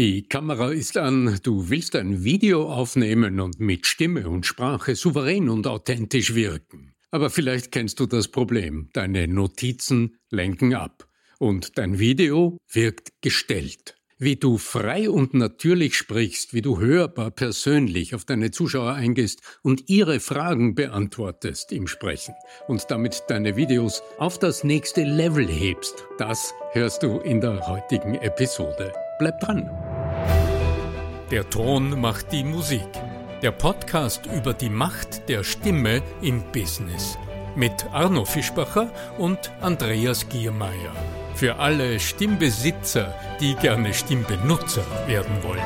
Die Kamera ist an, du willst ein Video aufnehmen und mit Stimme und Sprache souverän und authentisch wirken. Aber vielleicht kennst du das Problem. Deine Notizen lenken ab und dein Video wirkt gestellt. Wie du frei und natürlich sprichst, wie du hörbar persönlich auf deine Zuschauer eingehst und ihre Fragen beantwortest im Sprechen und damit deine Videos auf das nächste Level hebst, das hörst du in der heutigen Episode. Bleib dran! Der Ton macht die Musik. Der Podcast über die Macht der Stimme im Business. Mit Arno Fischbacher und Andreas Giermeier. Für alle Stimmbesitzer, die gerne Stimmbenutzer werden wollen.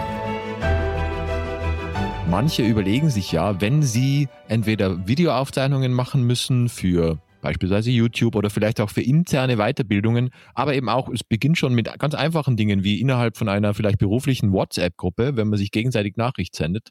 Manche überlegen sich ja, wenn sie entweder Videoaufzeichnungen machen müssen für beispielsweise YouTube oder vielleicht auch für interne Weiterbildungen, aber eben auch, es beginnt schon mit ganz einfachen Dingen wie innerhalb von einer vielleicht beruflichen WhatsApp-Gruppe, wenn man sich gegenseitig Nachricht sendet.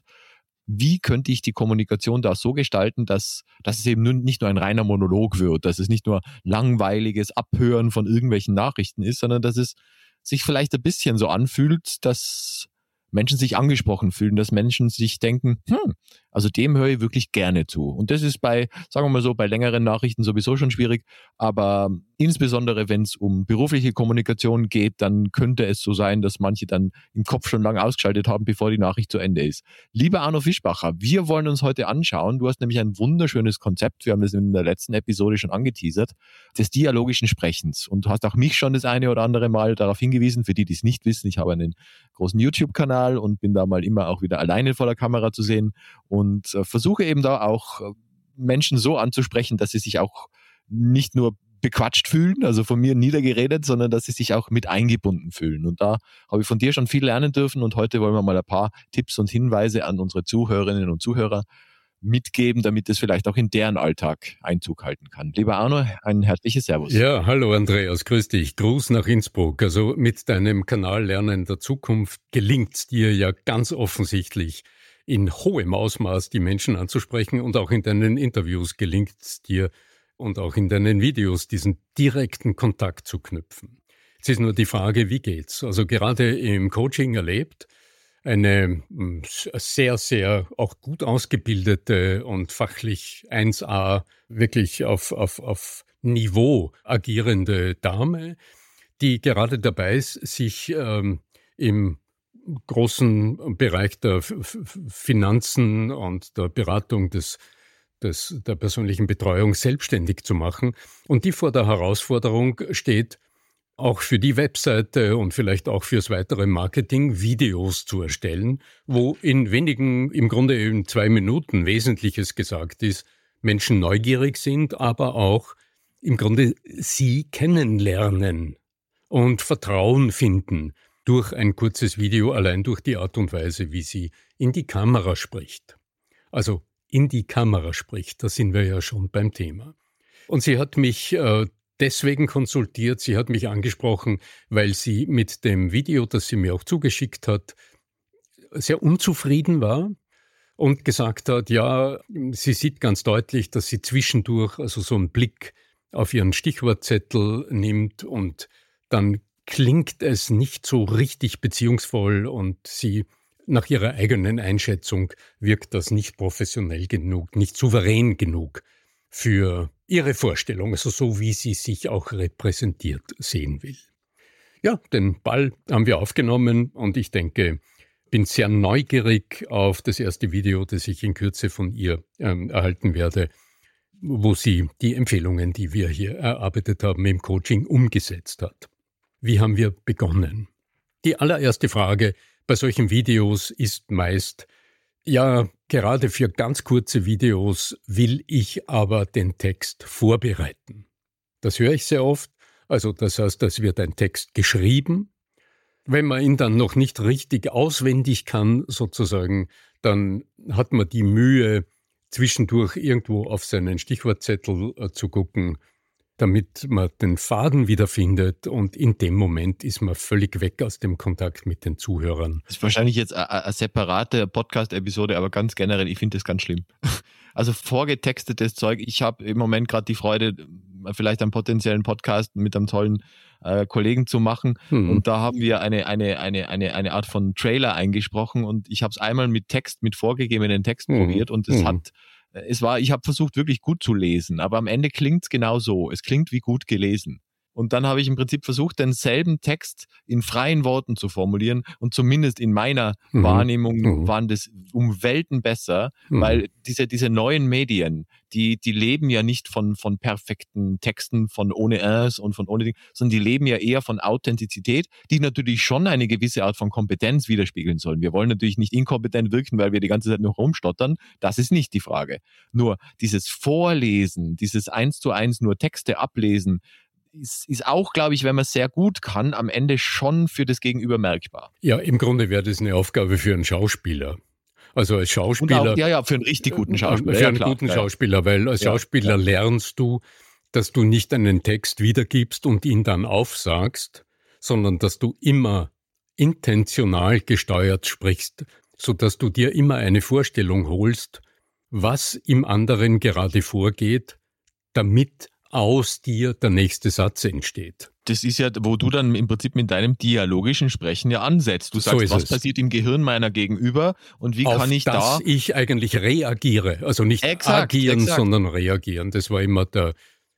Wie könnte ich die Kommunikation da so gestalten, dass, dass es eben nicht nur ein reiner Monolog wird, dass es nicht nur langweiliges Abhören von irgendwelchen Nachrichten ist, sondern dass es sich vielleicht ein bisschen so anfühlt, dass Menschen sich angesprochen fühlen, dass Menschen sich denken, hm, also dem höre ich wirklich gerne zu. Und das ist bei, sagen wir mal so, bei längeren Nachrichten sowieso schon schwierig, aber insbesondere wenn es um berufliche Kommunikation geht, dann könnte es so sein, dass manche dann im Kopf schon lange ausgeschaltet haben, bevor die Nachricht zu Ende ist. Lieber Arno Fischbacher, wir wollen uns heute anschauen, du hast nämlich ein wunderschönes Konzept, wir haben das in der letzten Episode schon angeteasert, des dialogischen Sprechens. Und du hast auch mich schon das eine oder andere Mal darauf hingewiesen, für die, die es nicht wissen, ich habe einen großen YouTube-Kanal und bin da mal immer auch wieder alleine vor der Kamera zu sehen. und äh, versuche eben da auch äh, Menschen so anzusprechen, dass sie sich auch nicht nur bequatscht fühlen, also von mir niedergeredet, sondern dass sie sich auch mit eingebunden fühlen. Und da habe ich von dir schon viel lernen dürfen und heute wollen wir mal ein paar Tipps und Hinweise an unsere Zuhörerinnen und Zuhörer mitgeben, damit es vielleicht auch in deren Alltag Einzug halten kann. Lieber Arno, ein herzliches Servus. Ja, hallo Andreas, grüß dich. Gruß nach Innsbruck. Also mit deinem Kanal Lernen der Zukunft gelingt dir ja ganz offensichtlich in hohem Ausmaß die Menschen anzusprechen und auch in deinen Interviews gelingt es dir und auch in deinen Videos diesen direkten Kontakt zu knüpfen. Es ist nur die Frage, wie geht's? Also gerade im Coaching erlebt, eine hm, sehr, sehr auch gut ausgebildete und fachlich 1a wirklich auf, auf, auf Niveau agierende Dame, die gerade dabei ist, sich ähm, im großen Bereich der Finanzen und der Beratung des des, der persönlichen Betreuung selbstständig zu machen. Und die vor der Herausforderung steht, auch für die Webseite und vielleicht auch fürs weitere Marketing Videos zu erstellen, wo in wenigen, im Grunde in zwei Minuten Wesentliches gesagt ist, Menschen neugierig sind, aber auch im Grunde sie kennenlernen und Vertrauen finden durch ein kurzes Video, allein durch die Art und Weise, wie sie in die Kamera spricht. Also in die Kamera spricht. Da sind wir ja schon beim Thema. Und sie hat mich äh, deswegen konsultiert, sie hat mich angesprochen, weil sie mit dem Video, das sie mir auch zugeschickt hat, sehr unzufrieden war und gesagt hat, ja, sie sieht ganz deutlich, dass sie zwischendurch also so einen Blick auf ihren Stichwortzettel nimmt und dann klingt es nicht so richtig beziehungsvoll und sie nach ihrer eigenen Einschätzung wirkt das nicht professionell genug, nicht souverän genug für ihre Vorstellung, also so wie sie sich auch repräsentiert sehen will. Ja, den Ball haben wir aufgenommen und ich denke, bin sehr neugierig auf das erste Video, das ich in Kürze von ihr ähm, erhalten werde, wo sie die Empfehlungen, die wir hier erarbeitet haben, im Coaching umgesetzt hat. Wie haben wir begonnen? Die allererste Frage, bei solchen Videos ist meist, ja, gerade für ganz kurze Videos will ich aber den Text vorbereiten. Das höre ich sehr oft. Also das heißt, es wird ein Text geschrieben. Wenn man ihn dann noch nicht richtig auswendig kann, sozusagen, dann hat man die Mühe, zwischendurch irgendwo auf seinen Stichwortzettel äh, zu gucken, damit man den Faden wiederfindet und in dem Moment ist man völlig weg aus dem Kontakt mit den Zuhörern. Das ist wahrscheinlich jetzt eine separate Podcast-Episode, aber ganz generell, ich finde das ganz schlimm. Also vorgetextetes Zeug, ich habe im Moment gerade die Freude, vielleicht einen potenziellen Podcast mit einem tollen äh, Kollegen zu machen. Mhm. Und da haben wir eine, eine, eine, eine, eine Art von Trailer eingesprochen und ich habe es einmal mit Text, mit vorgegebenen Texten mhm. probiert und es mhm. hat es war, ich habe versucht, wirklich gut zu lesen, aber am Ende klingt es genau so. Es klingt wie gut gelesen. Und dann habe ich im Prinzip versucht, denselben Text in freien Worten zu formulieren. Und zumindest in meiner mhm. Wahrnehmung mhm. waren das um Welten besser, mhm. weil diese, diese neuen Medien, die, die leben ja nicht von, von perfekten Texten, von ohne Ers und von ohne Ding, sondern die leben ja eher von Authentizität, die natürlich schon eine gewisse Art von Kompetenz widerspiegeln sollen. Wir wollen natürlich nicht inkompetent wirken, weil wir die ganze Zeit nur rumstottern. Das ist nicht die Frage. Nur dieses Vorlesen, dieses eins zu eins nur Texte ablesen, ist, ist auch, glaube ich, wenn man es sehr gut kann, am Ende schon für das Gegenüber merkbar. Ja, im Grunde wäre das eine Aufgabe für einen Schauspieler. Also als Schauspieler. Auch, ja, ja, für einen richtig guten Schauspieler. Für einen ja, guten Schauspieler, weil als ja, Schauspieler lernst du, dass du nicht einen Text wiedergibst und ihn dann aufsagst, sondern dass du immer intentional gesteuert sprichst, so dass du dir immer eine Vorstellung holst, was im anderen gerade vorgeht, damit aus dir der nächste Satz entsteht. Das ist ja, wo du dann im Prinzip mit deinem dialogischen Sprechen ja ansetzt. Du sagst, so was es. passiert im Gehirn meiner Gegenüber und wie Auf kann ich das da. ich eigentlich reagiere. Also nicht exakt, agieren, exakt. sondern reagieren. Das war immer der,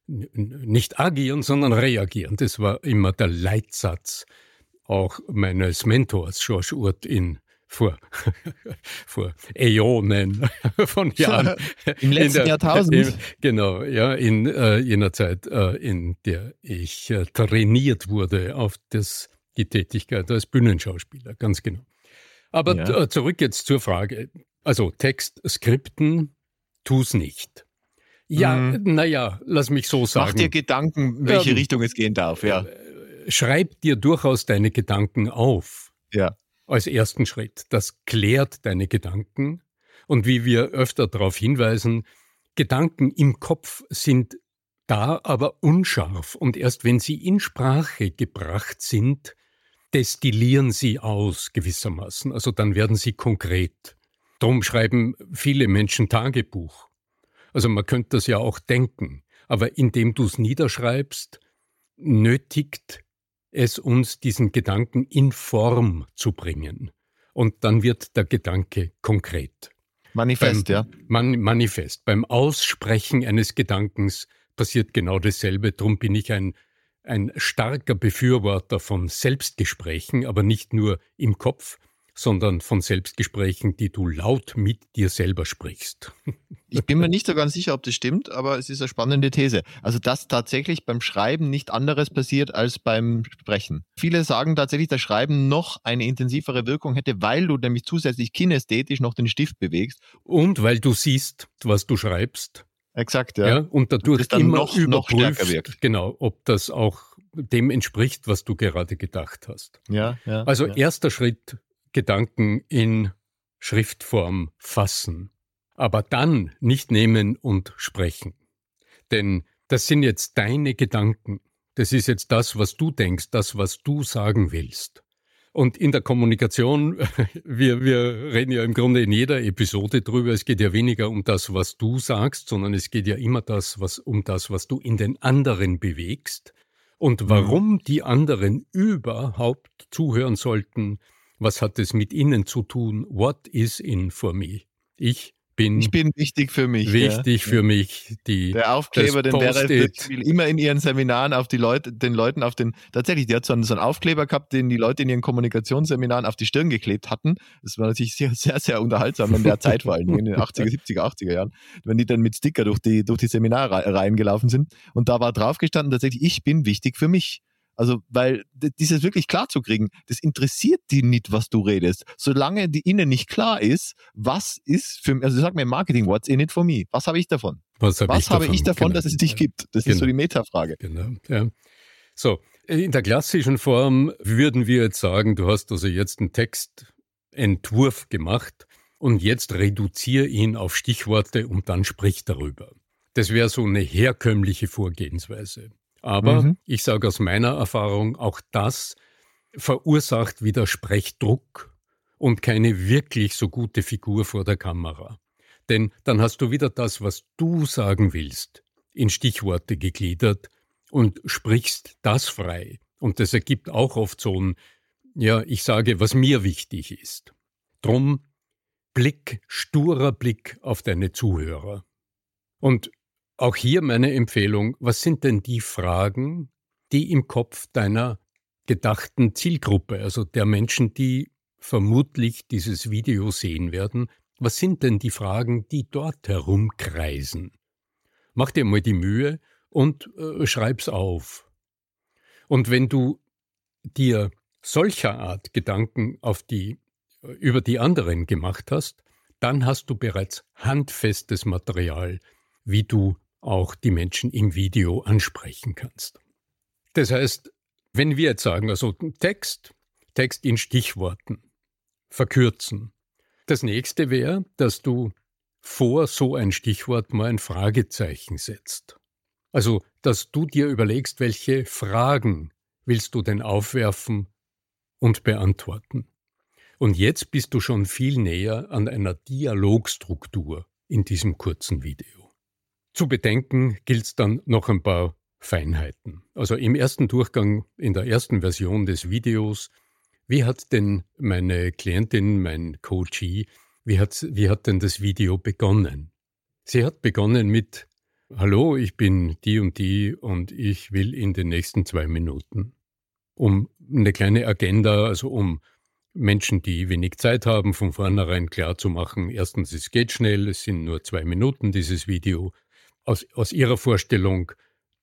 nicht agieren, sondern reagieren. Das war immer der Leitsatz auch meines Mentors George Urt in vor, vor Äonen von Jahren. Im letzten der, Jahrtausend. In, genau, ja, in äh, jener Zeit, äh, in der ich äh, trainiert wurde auf das, die Tätigkeit als Bühnenschauspieler, ganz genau. Aber ja. Äh, zurück jetzt zur Frage. Also Text, Skripten, tu's nicht. Ja, mhm. naja, lass mich so sagen. Mach dir Gedanken, welche ähm, Richtung es gehen darf, ja. Äh, schreib dir durchaus deine Gedanken auf. Ja als ersten Schritt. Das klärt deine Gedanken. Und wie wir öfter darauf hinweisen, Gedanken im Kopf sind da, aber unscharf. Und erst wenn sie in Sprache gebracht sind, destillieren sie aus gewissermaßen. Also dann werden sie konkret. Darum schreiben viele Menschen Tagebuch. Also man könnte das ja auch denken. Aber indem du es niederschreibst, nötigt es uns, diesen Gedanken in Form zu bringen. Und dann wird der Gedanke konkret. Manifest, beim, ja. Man, Manifest. Beim Aussprechen eines Gedankens passiert genau dasselbe. Darum bin ich ein, ein starker Befürworter von Selbstgesprächen, aber nicht nur im Kopf, sondern von Selbstgesprächen, die du laut mit dir selber sprichst. Ich bin mir nicht so ganz sicher, ob das stimmt, aber es ist eine spannende These. Also, dass tatsächlich beim Schreiben nicht anderes passiert als beim Sprechen. Viele sagen tatsächlich, dass Schreiben noch eine intensivere Wirkung hätte, weil du nämlich zusätzlich kinästhetisch noch den Stift bewegst. Und weil du siehst, was du schreibst. Exakt, ja. ja und dadurch dann immer noch, noch stärker wirkt. Genau, ob das auch dem entspricht, was du gerade gedacht hast. Ja, ja. Also ja. erster Schritt, Gedanken in Schriftform fassen, aber dann nicht nehmen und sprechen. Denn das sind jetzt deine Gedanken. Das ist jetzt das, was du denkst, das, was du sagen willst. Und in der Kommunikation, wir, wir reden ja im Grunde in jeder Episode drüber, es geht ja weniger um das, was du sagst, sondern es geht ja immer das, was, um das, was du in den anderen bewegst und mhm. warum die anderen überhaupt zuhören sollten, was hat es mit Ihnen zu tun? What is in for me? Ich bin, ich bin wichtig für mich. Wichtig ja. für mich. Die, der Aufkleber, den Vera immer in ihren Seminaren auf die Leute, den Leuten auf den, tatsächlich, die hat so einen, so einen Aufkleber gehabt, den die Leute in ihren Kommunikationsseminaren auf die Stirn geklebt hatten. Das war natürlich sehr, sehr, sehr unterhaltsam in der Zeit vor allem, in den 80er, 70er, 80er Jahren, wenn die dann mit Sticker durch die, durch die Seminare reingelaufen sind. Und da war drauf gestanden tatsächlich, ich bin wichtig für mich. Also, weil dieses wirklich klar zu kriegen, das interessiert die nicht, was du redest. Solange die ihnen nicht klar ist, was ist für mich, also sag mir im Marketing, what's in it for me? Was habe ich davon? Was, hab was ich, habe davon? ich davon, genau. dass es dich gibt? Das genau. ist so die Metafrage. Genau, ja. So, in der klassischen Form würden wir jetzt sagen, du hast also jetzt einen Textentwurf gemacht und jetzt reduziere ihn auf Stichworte und dann sprich darüber. Das wäre so eine herkömmliche Vorgehensweise. Aber mhm. ich sage aus meiner Erfahrung, auch das verursacht wieder Sprechdruck und keine wirklich so gute Figur vor der Kamera. Denn dann hast du wieder das, was du sagen willst, in Stichworte gegliedert und sprichst das frei. Und das ergibt auch oft so ein, ja, ich sage, was mir wichtig ist. Drum Blick, sturer Blick auf deine Zuhörer. Und auch hier meine Empfehlung, was sind denn die Fragen, die im Kopf deiner gedachten Zielgruppe, also der Menschen, die vermutlich dieses Video sehen werden, was sind denn die Fragen, die dort herumkreisen? Mach dir mal die Mühe und äh, schreib's auf. Und wenn du dir solcher Art Gedanken auf die, äh, über die anderen gemacht hast, dann hast du bereits handfestes Material, wie du auch die Menschen im Video ansprechen kannst. Das heißt, wenn wir jetzt sagen, also Text, Text in Stichworten, verkürzen. Das nächste wäre, dass du vor so ein Stichwort mal ein Fragezeichen setzt. Also, dass du dir überlegst, welche Fragen willst du denn aufwerfen und beantworten. Und jetzt bist du schon viel näher an einer Dialogstruktur in diesem kurzen Video. Zu bedenken gilt es dann noch ein paar Feinheiten. Also im ersten Durchgang, in der ersten Version des Videos, wie hat denn meine Klientin, mein Coachee, wie hat, wie hat denn das Video begonnen? Sie hat begonnen mit Hallo, ich bin die und die und ich will in den nächsten zwei Minuten. Um eine kleine Agenda, also um Menschen, die wenig Zeit haben, von vornherein klar zu machen, erstens, es geht schnell, es sind nur zwei Minuten dieses Video, aus, aus ihrer Vorstellung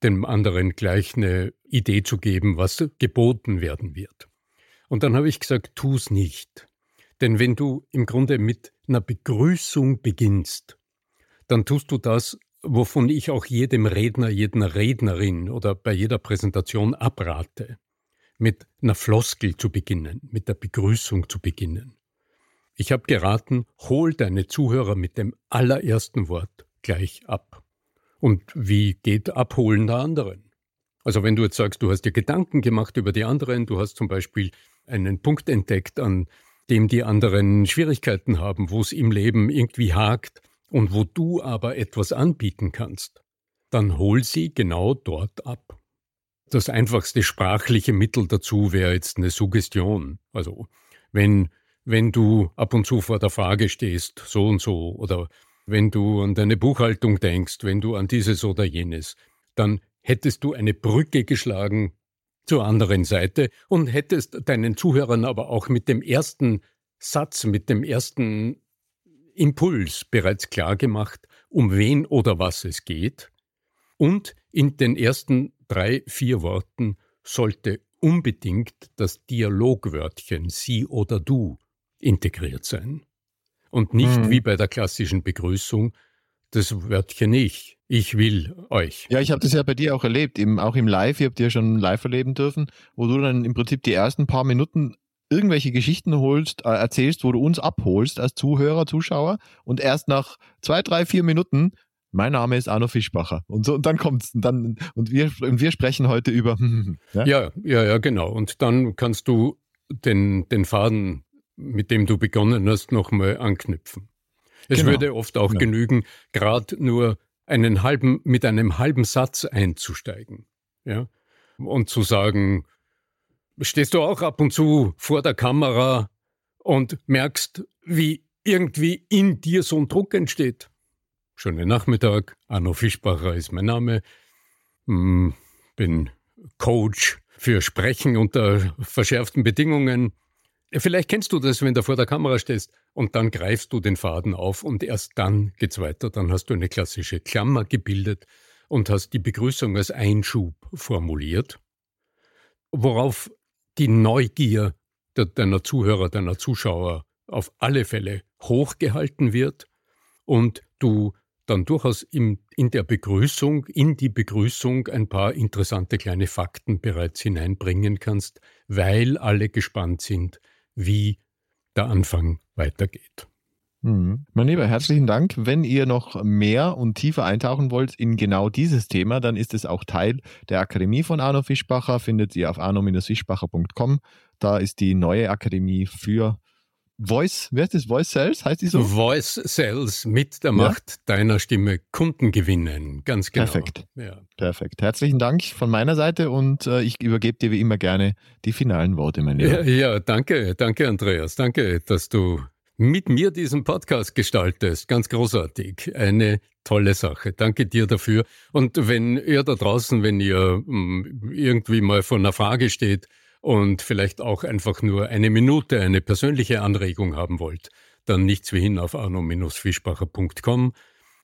dem anderen gleich eine Idee zu geben, was geboten werden wird. Und dann habe ich gesagt, tu es nicht. Denn wenn du im Grunde mit einer Begrüßung beginnst, dann tust du das, wovon ich auch jedem Redner, jeder Rednerin oder bei jeder Präsentation abrate, mit einer Floskel zu beginnen, mit der Begrüßung zu beginnen. Ich habe geraten, hol deine Zuhörer mit dem allerersten Wort gleich ab. Und wie geht Abholen der anderen? Also wenn du jetzt sagst, du hast dir Gedanken gemacht über die anderen, du hast zum Beispiel einen Punkt entdeckt, an dem die anderen Schwierigkeiten haben, wo es im Leben irgendwie hakt und wo du aber etwas anbieten kannst, dann hol sie genau dort ab. Das einfachste sprachliche Mittel dazu wäre jetzt eine Suggestion. Also wenn, wenn du ab und zu vor der Frage stehst, so und so, oder wenn du an deine Buchhaltung denkst, wenn du an dieses oder jenes, dann hättest du eine Brücke geschlagen zur anderen Seite und hättest deinen Zuhörern aber auch mit dem ersten Satz, mit dem ersten Impuls bereits klar gemacht, um wen oder was es geht. Und in den ersten drei, vier Worten sollte unbedingt das Dialogwörtchen Sie oder Du integriert sein. Und nicht hm. wie bei der klassischen Begrüßung das Wörtchen ich. Ich will euch. Ja, ich habe das ja bei dir auch erlebt, eben auch im Live. Ihr habt ja schon live erleben dürfen, wo du dann im Prinzip die ersten paar Minuten irgendwelche Geschichten holst, äh, erzählst, wo du uns abholst als Zuhörer, Zuschauer und erst nach zwei, drei, vier Minuten mein Name ist Arno Fischbacher. Und so, und dann kommt's. Und dann, und wir, und wir sprechen heute über. ja? ja, ja, ja, genau. Und dann kannst du den, den Faden, mit dem du begonnen hast, nochmal anknüpfen. Es genau. würde oft auch genau. genügen, gerade nur einen halben, mit einem halben Satz einzusteigen. Ja? Und zu sagen, stehst du auch ab und zu vor der Kamera und merkst, wie irgendwie in dir so ein Druck entsteht. Schönen Nachmittag, Arno Fischbacher ist mein Name, hm, bin Coach für Sprechen unter verschärften Bedingungen, Vielleicht kennst du das, wenn du vor der Kamera stehst und dann greifst du den Faden auf und erst dann geht's weiter. Dann hast du eine klassische Klammer gebildet und hast die Begrüßung als Einschub formuliert, worauf die Neugier deiner Zuhörer, deiner Zuschauer auf alle Fälle hochgehalten wird und du dann durchaus im, in der Begrüßung, in die Begrüßung ein paar interessante kleine Fakten bereits hineinbringen kannst, weil alle gespannt sind, wie der Anfang weitergeht. Mhm. Mein Lieber, herzlichen Dank. Wenn ihr noch mehr und tiefer eintauchen wollt in genau dieses Thema, dann ist es auch Teil der Akademie von Arno Fischbacher. Findet ihr auf arno-fischbacher.com. Da ist die neue Akademie für Voice, wer ist das? Voice Sales? Heißt die so? Voice Sales mit der Macht ja? deiner Stimme Kunden gewinnen. Ganz genau. Perfekt. Ja. Perfekt. Herzlichen Dank von meiner Seite und äh, ich übergebe dir wie immer gerne die finalen Worte, mein Lieber. Ja, ja, danke, danke, Andreas. Danke, dass du mit mir diesen Podcast gestaltest. Ganz großartig. Eine tolle Sache. Danke dir dafür. Und wenn ihr da draußen, wenn ihr hm, irgendwie mal vor einer Frage steht und vielleicht auch einfach nur eine Minute eine persönliche Anregung haben wollt, dann nichts wie hin auf arno-fischbacher.com.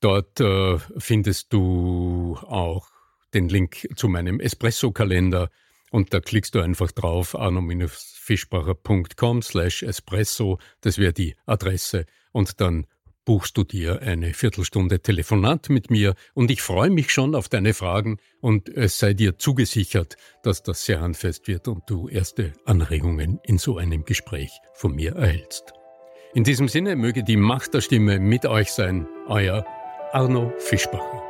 Dort äh, findest du auch den Link zu meinem Espresso-Kalender und da klickst du einfach drauf, arno-fischbacher.com slash espresso, das wäre die Adresse und dann buchst du dir eine Viertelstunde Telefonat mit mir und ich freue mich schon auf deine Fragen und es sei dir zugesichert, dass das sehr handfest wird und du erste Anregungen in so einem Gespräch von mir erhältst. In diesem Sinne möge die Macht der Stimme mit euch sein, euer Arno Fischbacher.